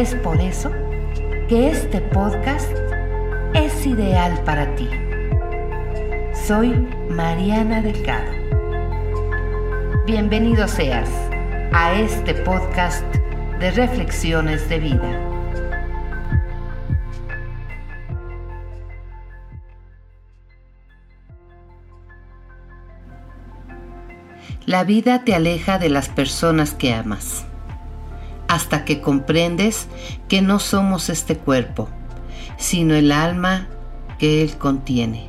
Es por eso que este podcast es ideal para ti. Soy Mariana Delgado. Bienvenido seas a este podcast de reflexiones de vida. La vida te aleja de las personas que amas hasta que comprendes que no somos este cuerpo, sino el alma que él contiene.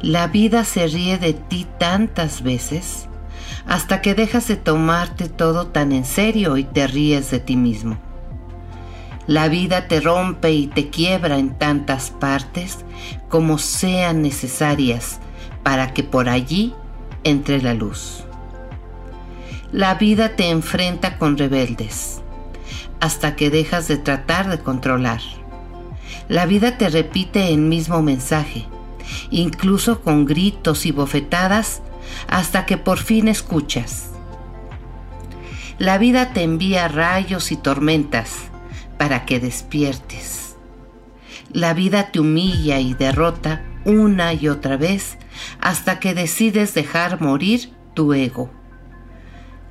La vida se ríe de ti tantas veces hasta que dejas de tomarte todo tan en serio y te ríes de ti mismo. La vida te rompe y te quiebra en tantas partes como sean necesarias para que por allí entre la luz. La vida te enfrenta con rebeldes hasta que dejas de tratar de controlar. La vida te repite el mismo mensaje, incluso con gritos y bofetadas, hasta que por fin escuchas. La vida te envía rayos y tormentas para que despiertes. La vida te humilla y derrota una y otra vez hasta que decides dejar morir tu ego.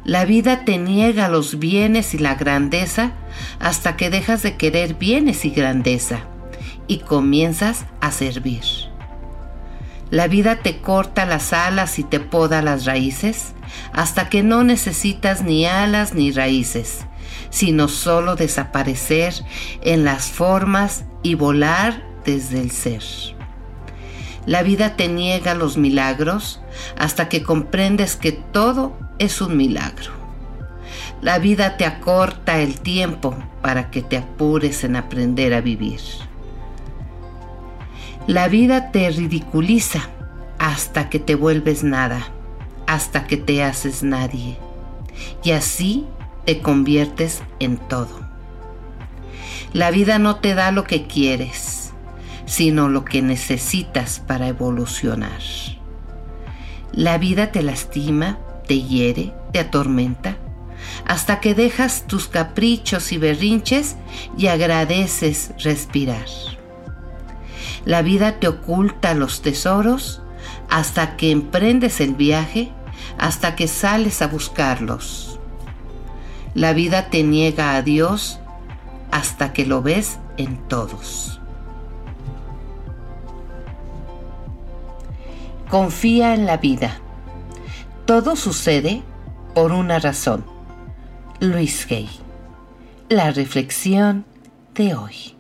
La vida te niega los bienes y la grandeza hasta que dejas de querer bienes y grandeza y comienzas a servir. La vida te corta las alas y te poda las raíces hasta que no necesitas ni alas ni raíces, sino solo desaparecer en las formas y volar desde el ser. La vida te niega los milagros hasta que comprendes que todo es un milagro. La vida te acorta el tiempo para que te apures en aprender a vivir. La vida te ridiculiza hasta que te vuelves nada, hasta que te haces nadie. Y así te conviertes en todo. La vida no te da lo que quieres, sino lo que necesitas para evolucionar. La vida te lastima te hiere, te atormenta, hasta que dejas tus caprichos y berrinches y agradeces respirar. La vida te oculta los tesoros hasta que emprendes el viaje, hasta que sales a buscarlos. La vida te niega a Dios hasta que lo ves en todos. Confía en la vida todo sucede por una razón. Luis Gay. La reflexión de hoy.